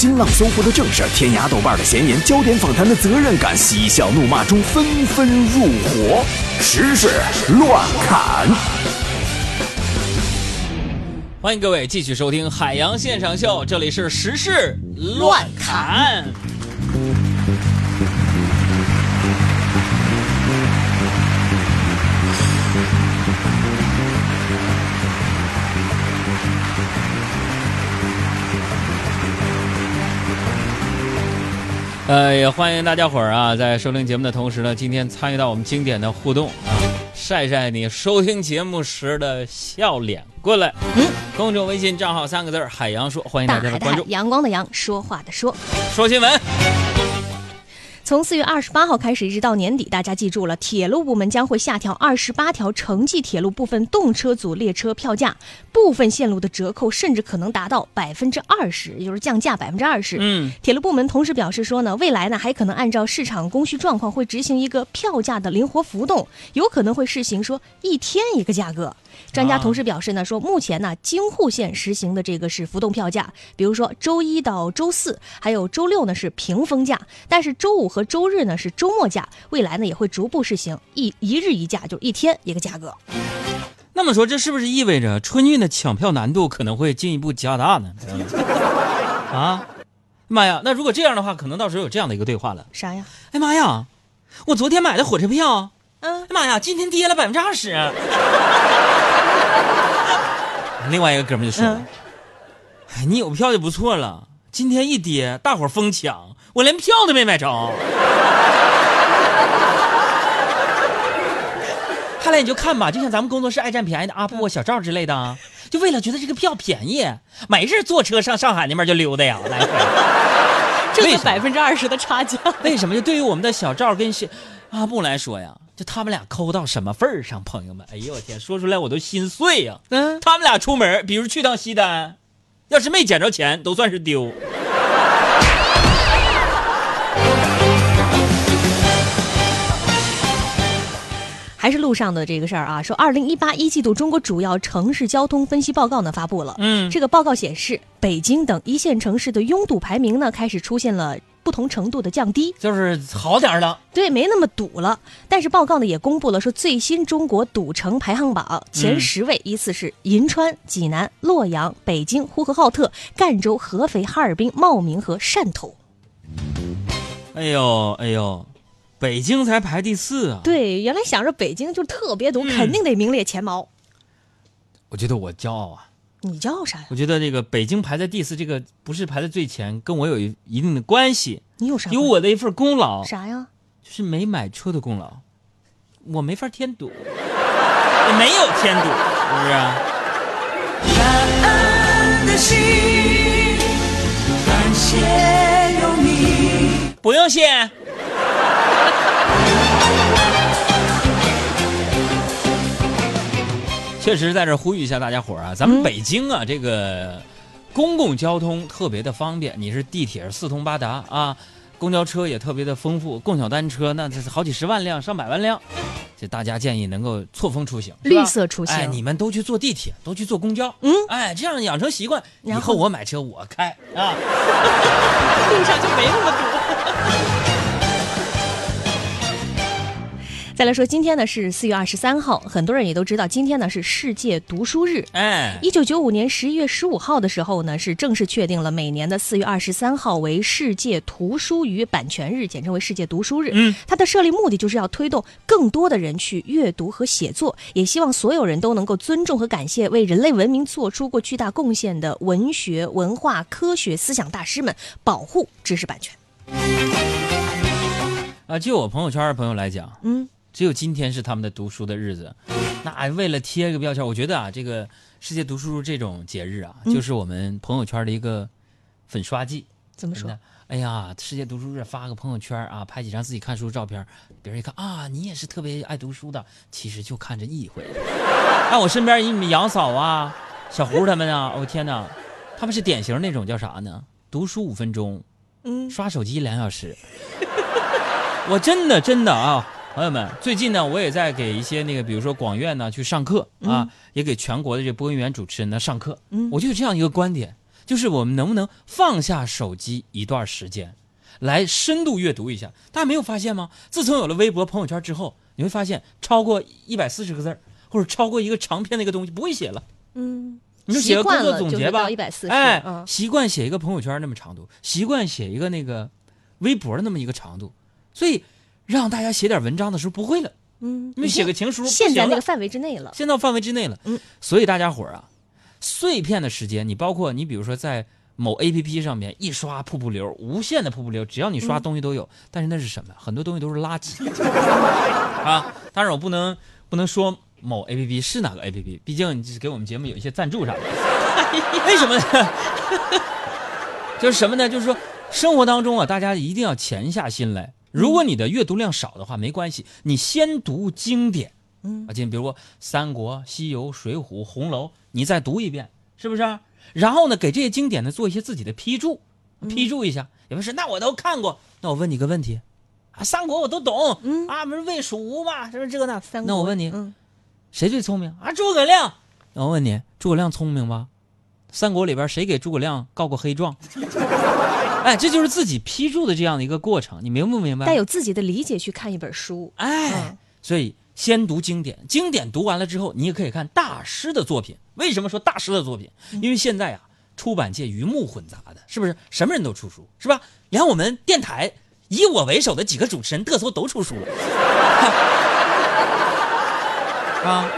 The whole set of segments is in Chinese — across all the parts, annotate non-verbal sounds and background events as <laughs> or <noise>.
新浪搜狐的正事，天涯豆瓣的闲言，焦点访谈的责任感，嬉笑怒骂中纷纷入伙，时事乱侃。欢迎各位继续收听《海洋现场秀》，这里是时事乱侃。呃，也欢迎大家伙儿啊，在收听节目的同时呢，今天参与到我们经典的互动啊，晒晒你收听节目时的笑脸过来。嗯，公众微信账号三个字儿“海洋说”，欢迎大家的关注。阳光的阳，说话的说，说新闻。从四月二十八号开始，一直到年底，大家记住了，铁路部门将会下调二十八条城际铁路部分动车组列车票价，部分线路的折扣甚至可能达到百分之二十，也就是降价百分之二十。嗯，铁路部门同时表示说呢，未来呢还可能按照市场供需状况，会执行一个票价的灵活浮动，有可能会试行说一天一个价格。专家同时表示呢，说目前呢，京沪线实行的这个是浮动票价，比如说周一到周四，还有周六呢是平峰价，但是周五和周日呢是周末价，未来呢也会逐步试行一一日一价，就是一天一个价格。那么说，这是不是意味着春运的抢票难度可能会进一步加大呢？<laughs> 啊，妈呀！那如果这样的话，可能到时候有这样的一个对话了。啥呀？哎妈呀！我昨天买的火车票，嗯哎，妈呀，今天跌了百分之二十。另外一个哥们就说：“嗯哎，你有票就不错了，今天一跌，大伙儿疯抢，我连票都没买着。<laughs> ”看来你就看吧，就像咱们工作室爱占便宜的阿布啊、小赵之类的啊，就为了觉得这个票便宜，没事坐车上上海那边就溜达呀，来回。<laughs> 这为什么是百分之二十的差价。为什么？就对于我们的小赵跟小阿布来说呀，就他们俩抠到什么份儿上，朋友们，哎呦我天，说出来我都心碎呀。嗯，他们俩出门，比如去趟西单，要是没捡着钱，都算是丢。<laughs> 还是路上的这个事儿啊，说二零一八一季度中国主要城市交通分析报告呢发布了。嗯这个报告显示，北京等一线城市的拥堵排名呢开始出现了不同程度的降低，就是好点儿了。对，没那么堵了。但是报告呢也公布了说最新中国赌城排行榜前十位依次是银川、济南、洛阳、北京、呼和浩特、赣州、合肥、哈尔滨、茂名和汕头。哎呦哎呦，北京才排第四啊！对，原来想着北京就特别堵，肯定得名列前茅。我觉得我骄傲啊！你叫啥呀？我觉得这个北京排在第四，这个不是排在最前，跟我有一一定的关系，你有啥？有我的一份功劳，啥呀？就是没买车的功劳，我没法添堵，我没有添堵，是不是啊？感恩的心，感谢有你。不用谢。确实，在这呼吁一下大家伙儿啊，咱们北京啊，这个公共交通特别的方便，你是地铁四通八达啊，公交车也特别的丰富，共享单车那这是好几十万辆、上百万辆，这大家建议能够错峰出行，绿色出行。哎，你们都去坐地铁，都去坐公交，嗯。哎，这样养成习惯，以后我买车我开啊。<laughs> 路上就没那么堵。再来说，今天呢是四月二十三号，很多人也都知道，今天呢是世界读书日。哎，一九九五年十一月十五号的时候呢，是正式确定了每年的四月二十三号为世界图书与版权日，简称为世界读书日。嗯，它的设立目的就是要推动更多的人去阅读和写作，也希望所有人都能够尊重和感谢为人类文明做出过巨大贡献的文学、文化、科学、思想大师们，保护知识版权。啊，就我朋友圈的朋友来讲，嗯，只有今天是他们的读书的日子。那为了贴个标签，我觉得啊，这个世界读书日这种节日啊，嗯就是我们朋友圈的一个粉刷季。怎么说？哎呀，世界读书日发个朋友圈啊，拍几张自己看书照片，别人一看啊，你也是特别爱读书的，其实就看这一回。<laughs> 哎，我身边你们杨嫂啊、小胡他们啊，我、天哪，他们是典型那种叫啥呢？读书五分钟，嗯，刷手机两小时。<laughs> 我真的真的啊，朋友们，最近呢，我也在给一些那个，比如说广院呢去上课啊，也给全国的这播音员主持人呢上课。嗯我就有这样一个观点，就是我们能不能放下手机一段时间，来深度阅读一下？大家没有发现吗？自从有了微博、朋友圈之后，你会发现超过一百四十个字儿，或者超过一个长篇的一个东西不会写了。嗯，你就写个工作总结吧，哎，嗯，习惯写一个朋友圈那么长度，习惯写一个那个微博的那么一个长度，所以让大家写点文章的时候不会了，嗯，因为写个情书限在那个范围之内了。限到范围之内了。嗯，所以大家伙儿啊，碎片的时间，你包括你比如说在某 A P P 上面一刷瀑布流，无限的瀑布流，只要你刷东西都有。但是那是什么？很多东西都是垃圾 <laughs> 啊！当然我不能不能说某 A P P 是哪个 A P P，毕竟这是给我们节目有一些赞助啥的。<laughs> 为什么呢？<laughs> 就是什么呢？就是说生活当中啊，大家一定要潜下心来。如果你的阅读量少的话，没关系，你先读经典。嗯啊，今比如说《三国》《西游》《水浒》《红楼》，你再读一遍，是不是？然后呢，给这些经典呢做一些自己的批注，批注一下。有人说，那我都看过，那我问你个问题，啊，《三国》我都懂，嗯啊，不是魏蜀吴嘛，是不是这个那？三国那我问你，嗯，谁最聪明啊？诸葛亮。那我问你，诸葛亮聪明吗？三国里边谁给诸葛亮告过黑状？<laughs> 哎，这就是自己批注的这样的一个过程，你明不明白？带有自己的理解去看一本书。哎嗯，所以先读经典，经典读完了之后，你也可以看大师的作品。为什么说大师的作品？因为现在啊，出版界鱼目混杂的，是不是？什么人都出书，是吧？连我们电台以我为首的几个主持人嘚瑟都出书了，<laughs> <laughs> 啊。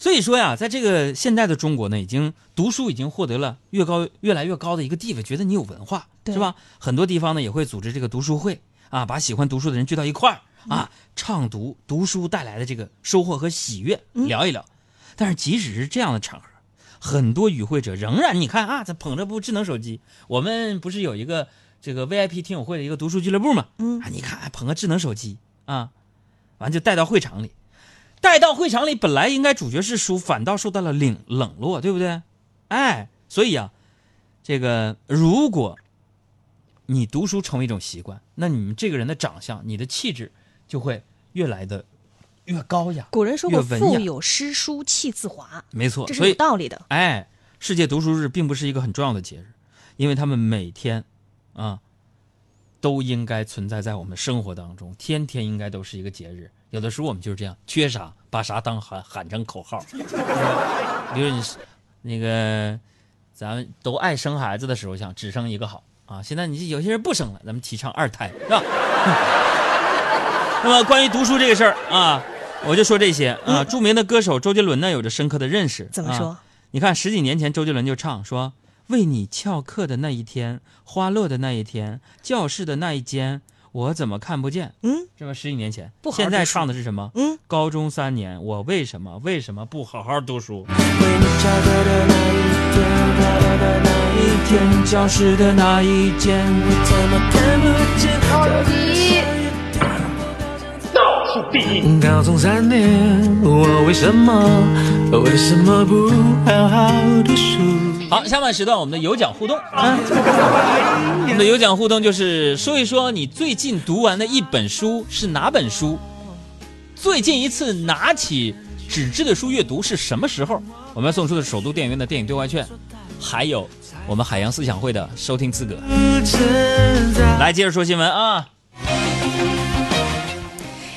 所以说呀，在这个现代的中国呢，已经读书已经获得了越高越来越高的一个地位，觉得你有文化，对是吧？很多地方呢也会组织这个读书会啊，把喜欢读书的人聚到一块儿啊，畅读读书带来的这个收获和喜悦，聊一聊。但是即使是这样的场合，很多与会者仍然你看啊，他捧着部智能手机。我们不是有一个这个 VIP 听友会的一个读书俱乐部嘛？嗯啊，你看捧个智能手机啊，完就带到会场里。带到会场里，本来应该主角是书，反倒受到了冷冷落，对不对？哎，所以啊，这个如果你读书成为一种习惯，那你们这个人的长相、你的气质就会越来的越高雅。古人说过“越文雅腹有诗书气自华没”，错，这是有道理的。哎，世界读书日并不是一个很重要的节日，因为他们每天啊都应该存在在我们生活当中，天天应该都是一个节日。有的时候我们就是这样，缺啥把啥当喊喊成口号。比 <laughs> 如你是那个，咱们都爱生孩子的时候想只生一个好啊，现在你有些人不生了，咱们提倡二胎，是吧？<laughs> 那么关于读书这个事儿啊，我就说这些啊。著名的歌手周杰伦呢，有着深刻的认识。啊怎么说？你看十几年前，周杰伦就唱说：“为你翘课的那一天，花落的那一天，教室的那一间，我怎么看不见？”嗯，是吧？十几年前，不好好现在唱的是什么？嗯，高中三年，我为什么为什么不好好读书？为你翘课的那一天，快乐的那一天，教室的那一间，我怎么看不见？到底高中三年，我为什么为什么不好好读书？好，下半时段我们的有奖互动啊，我们的有奖互动就是说一说你最近读完的一本书是哪本书，最近一次拿起纸质的书阅读是什么时候？我们要送出的首都电影院的电影兑换券，还有我们海洋思想会的收听资格。来，接着说新闻啊。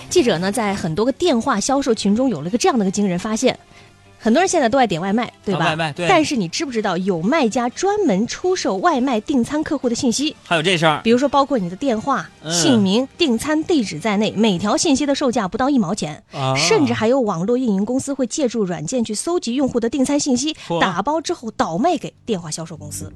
记者呢，在很多个电话销售群中有了个这样的个惊人发现，很多人现在都爱点外卖，对吧？啊外卖对。但是你知不知道有卖家专门出售外卖订餐客户的信息？还有这事儿，比如说，包括你的电话、嗯。姓名、订餐地址在内，每条信息的售价不到一毛钱，啊。甚至还有网络运营公司会借助软件去搜集用户的订餐信息，打包之后倒卖给电话销售公司，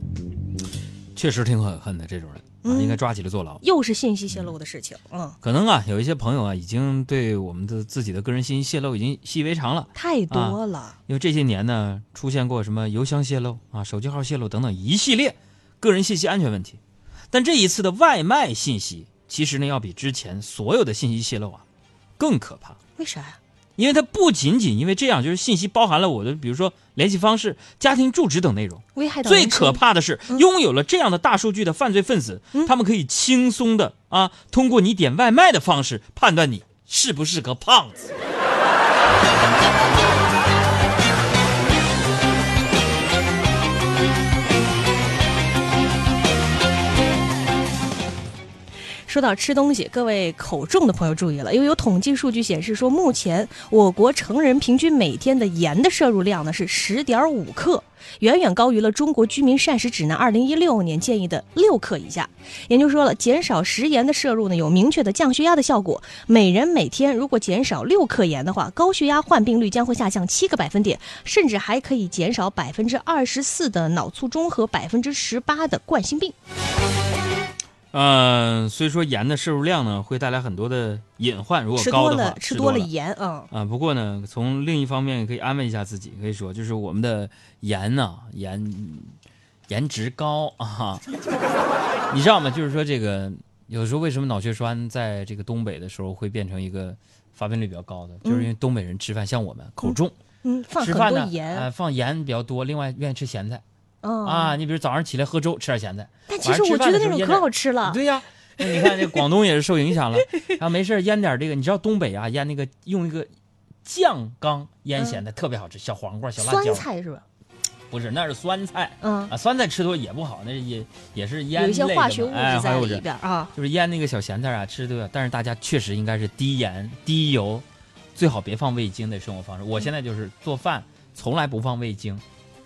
确实挺狠恨的这种人。啊，嗯应该抓起来坐牢。又是信息泄露的事情。嗯，可能啊，有一些朋友啊，已经对我们的自己的个人信息泄露已经习以为常了。太多了。因为这些年呢，出现过什么邮箱泄露啊、手机号泄露等等一系列个人信息安全问题。但这一次的外卖信息，其实呢，要比之前所有的信息泄露啊更可怕。为啥呀？因为它不仅仅因为这样，就是信息包含了我的，比如说联系方式、家庭住址等内容。危害最可怕的是，拥有了这样的大数据的犯罪分子，他们可以轻松的啊，通过你点外卖的方式判断你是不是个胖子。说到吃东西，各位口重的朋友注意了，因为有统计数据显示说，目前我国成人平均每天的盐的摄入量呢是十点五克，远远高于了中国居民膳食指南二零一六年建议的六克以下。研究说了，减少食盐的摄入呢，有明确的降血压的效果。每人每天如果减少六克盐的话，高血压患病率将会下降七个百分点，甚至还可以减少百分之二十四的脑卒中和百分之十八的冠心病。嗯，所以说盐的摄入量呢，会带来很多的隐患。如果高的话，了，吃多多了盐，嗯。啊。不过呢，从另一方面可以安慰一下自己，可以说就是我们的盐呢、盐颜值高啊。<laughs> 你知道吗？就是说这个有时候为什么脑血栓在这个东北的时候会变成一个发病率比较高的，就是因为东北人吃饭像我们口重，嗯，放很吃饭呢多盐，呃放盐比较多，另外愿意吃咸菜、嗯啊。你比如早上起来喝粥，吃点咸菜。但其实我觉得那种可好吃了。对呀、那你看这广东也是受影响了，然后没事儿腌点这个，你知道东北啊腌那个用一个酱缸腌咸菜、特别好吃，小黄瓜、小辣椒酸椒，菜是吧？不是那是酸菜嗯，啊，酸菜吃多也不好，那也也是腌有一些化学物质在里边啊。就是腌那个小咸菜啊，吃多了，但是大家确实应该是低盐低油，最好别放味精的生活方式。我现在就是做饭从来不放味精，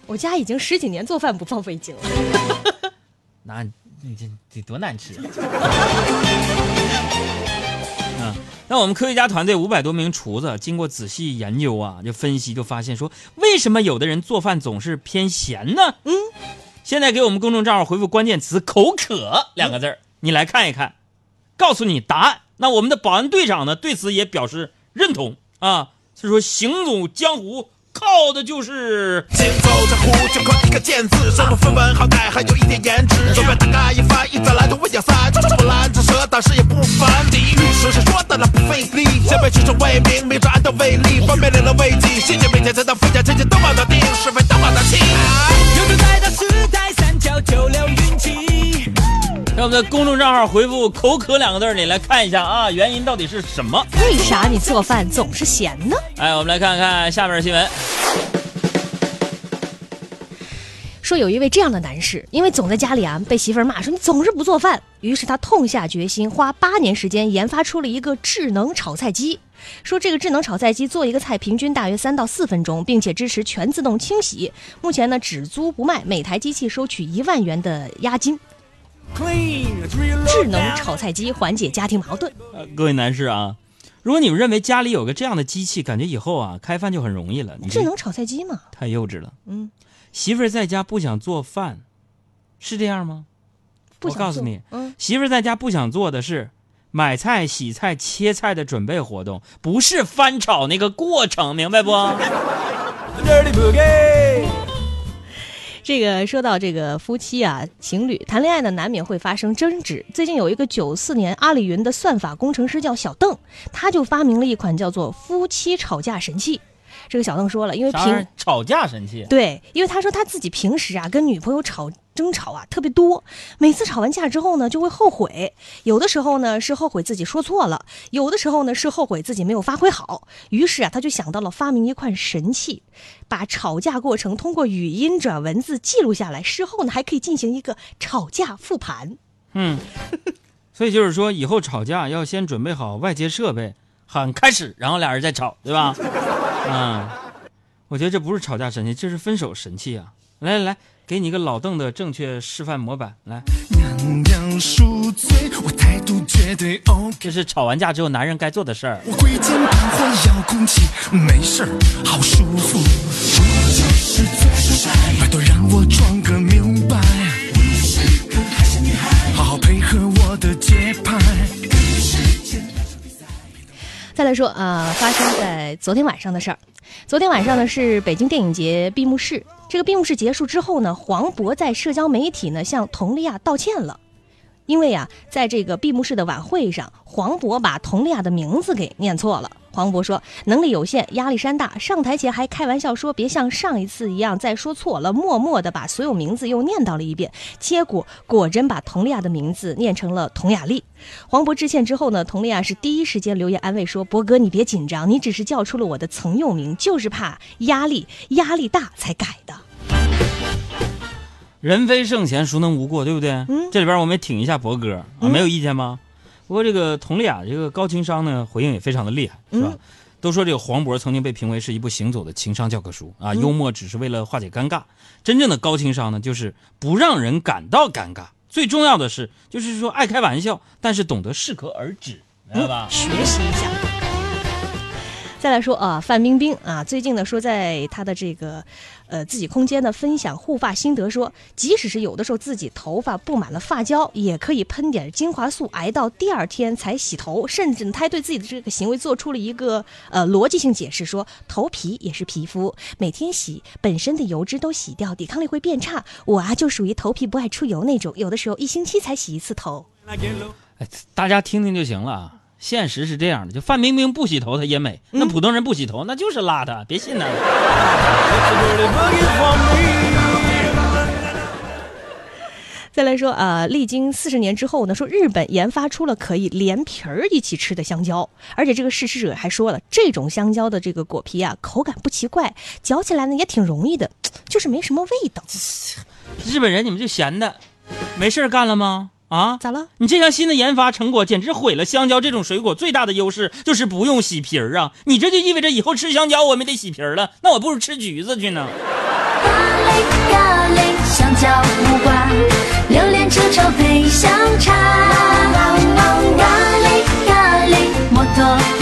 我家已经十几年做饭不放味精了。<laughs> 那你这得多难吃啊！<laughs> 嗯，那我们科学家团队五百多名厨子经过仔细研究啊，就分析就发现说，为什么有的人做饭总是偏咸呢？嗯，现在给我们公众账号回复关键词“口渴”两个字儿，你来看一看，告诉你答案。那我们的保安队长呢，对此也表示认同啊，他说行走江湖靠的就是。行走江湖就靠一个剑字，生活分文好歹还有一点颜值。手表大概一翻，一再来都问要塞，处处不拦这蛇，但是也不烦。地狱是说的那不费力？先辈指出为名，明着按照为例，方便令人慰藉。谢谢每天才到分家，天天都往那定，是非都往那清。有种来到时代三角九流云集。让我们的公众账号回复“口渴”两个字，你来看一下啊，原因到底是什么？为啥你做饭总是咸呢？哎，我们来看看下面的新闻。说有一位这样的男士，因为总在家里啊被媳妇儿骂说你总是不做饭，于是他痛下决心，花八年时间研发出了一个智能炒菜机。说这个智能炒菜机做一个菜平均大约三到四分钟，并且支持全自动清洗。目前呢只租不卖，每台机器收取一万元的押金。智能炒菜机缓解家庭矛盾。呃，各位男士啊，如果你们认为家里有个这样的机器，感觉以后啊开饭就很容易了，智能炒菜机嘛，太幼稚了。嗯，媳妇儿在家不想做饭，是这样吗？我告诉你，嗯，媳妇儿在家不想做的是买菜、洗菜、切菜的准备活动，不是翻炒那个过程，明白不？<laughs> 这个说到这个夫妻啊，情侣谈恋爱呢，难免会发生争执。最近有一个九四年阿里云的算法工程师叫小邓，他就发明了一款叫做“夫妻吵架神器”。这个小邓说了，因为平吵架神器？对，因为他说他自己平时啊跟女朋友吵争吵啊特别多，每次吵完架之后呢就会后悔，有的时候呢是后悔自己说错了，有的时候呢是后悔自己没有发挥好。于是啊他就想到了发明一款神器，把吵架过程通过语音转文字记录下来，事后呢还可以进行一个吵架复盘。嗯，所以就是说，以后吵架要先准备好外接设备，喊开始，然后俩人再吵，对吧？嗯，我觉得这不是吵架神器，这是分手神器啊！来来来，给你一个老邓的正确示范模板，来，娘娘恕罪，我态度绝对 OK。这是吵完架之后男人该做的事儿。我遥控器，没事儿，好舒服。我就是最帅，他说，啊，发生在昨天晚上的事儿。昨天晚上呢是北京电影节闭幕式，这个闭幕式结束之后呢，黄渤在社交媒体呢向佟丽娅道歉了。因为啊，在这个闭幕式的晚会上，黄渤把佟丽娅的名字给念错了。黄渤说：“能力有限，压力山大。”上台前还开玩笑说：“别像上一次一样再说错了。”默默的把所有名字又念叨了一遍，结果果真把佟丽娅的名字念成了佟雅丽。黄渤致歉之后呢，佟丽娅是第一时间留言安慰说：“博哥，你别紧张，你只是叫出了我的曾用名，就是怕压力压力大才改的。人非圣贤，孰能无过，对不对？嗯这里边我们也挺一下博哥啊，没有意见吗？不过这个佟丽娅这个高情商呢，回应也非常的厉害，是吧？嗯都说这个黄渤曾经被评为是一部行走的情商教科书啊，幽默只是为了化解尴尬，真正的高情商呢，就是不让人感到尴尬。最重要的是，就是说爱开玩笑，但是懂得适可而止，明白吧？学习一下。再来说啊，范冰冰啊，最近呢说在她的这个呃自己空间呢分享护发心得说，即使是有的时候自己头发布满了发胶，也可以喷点精华素，挨到第二天才洗头。甚至呢，她还对自己的这个行为做出了一个呃逻辑性解释，说头皮也是皮肤，每天洗本身的油脂都洗掉，抵抗力会变差。我啊就属于头皮不爱出油那种，有的时候一星期才洗一次头。大家听听就行了。现实是这样的，就范冰冰不洗头她也美，那普通人不洗头那就是邋遢，别信她。<laughs> 再来说啊、呃历经四十年之后呢，说日本研发出了可以连皮儿一起吃的香蕉，而且这个试吃者还说了，这种香蕉的这个果皮啊，口感不奇怪，嚼起来呢也挺容易的，就是没什么味道。日本人你们就闲的，没事儿干了吗？啊？咋了？你这项新的研发成果简直毁了香蕉这种水果最大的优势，就是不用洗皮儿啊！你这就意味着以后吃香蕉我们得洗皮儿了，那我不如吃橘子去呢。咖喱咖喱，香蕉无瓜，榴莲臭臭配香茶。咖喱咖喱，摩托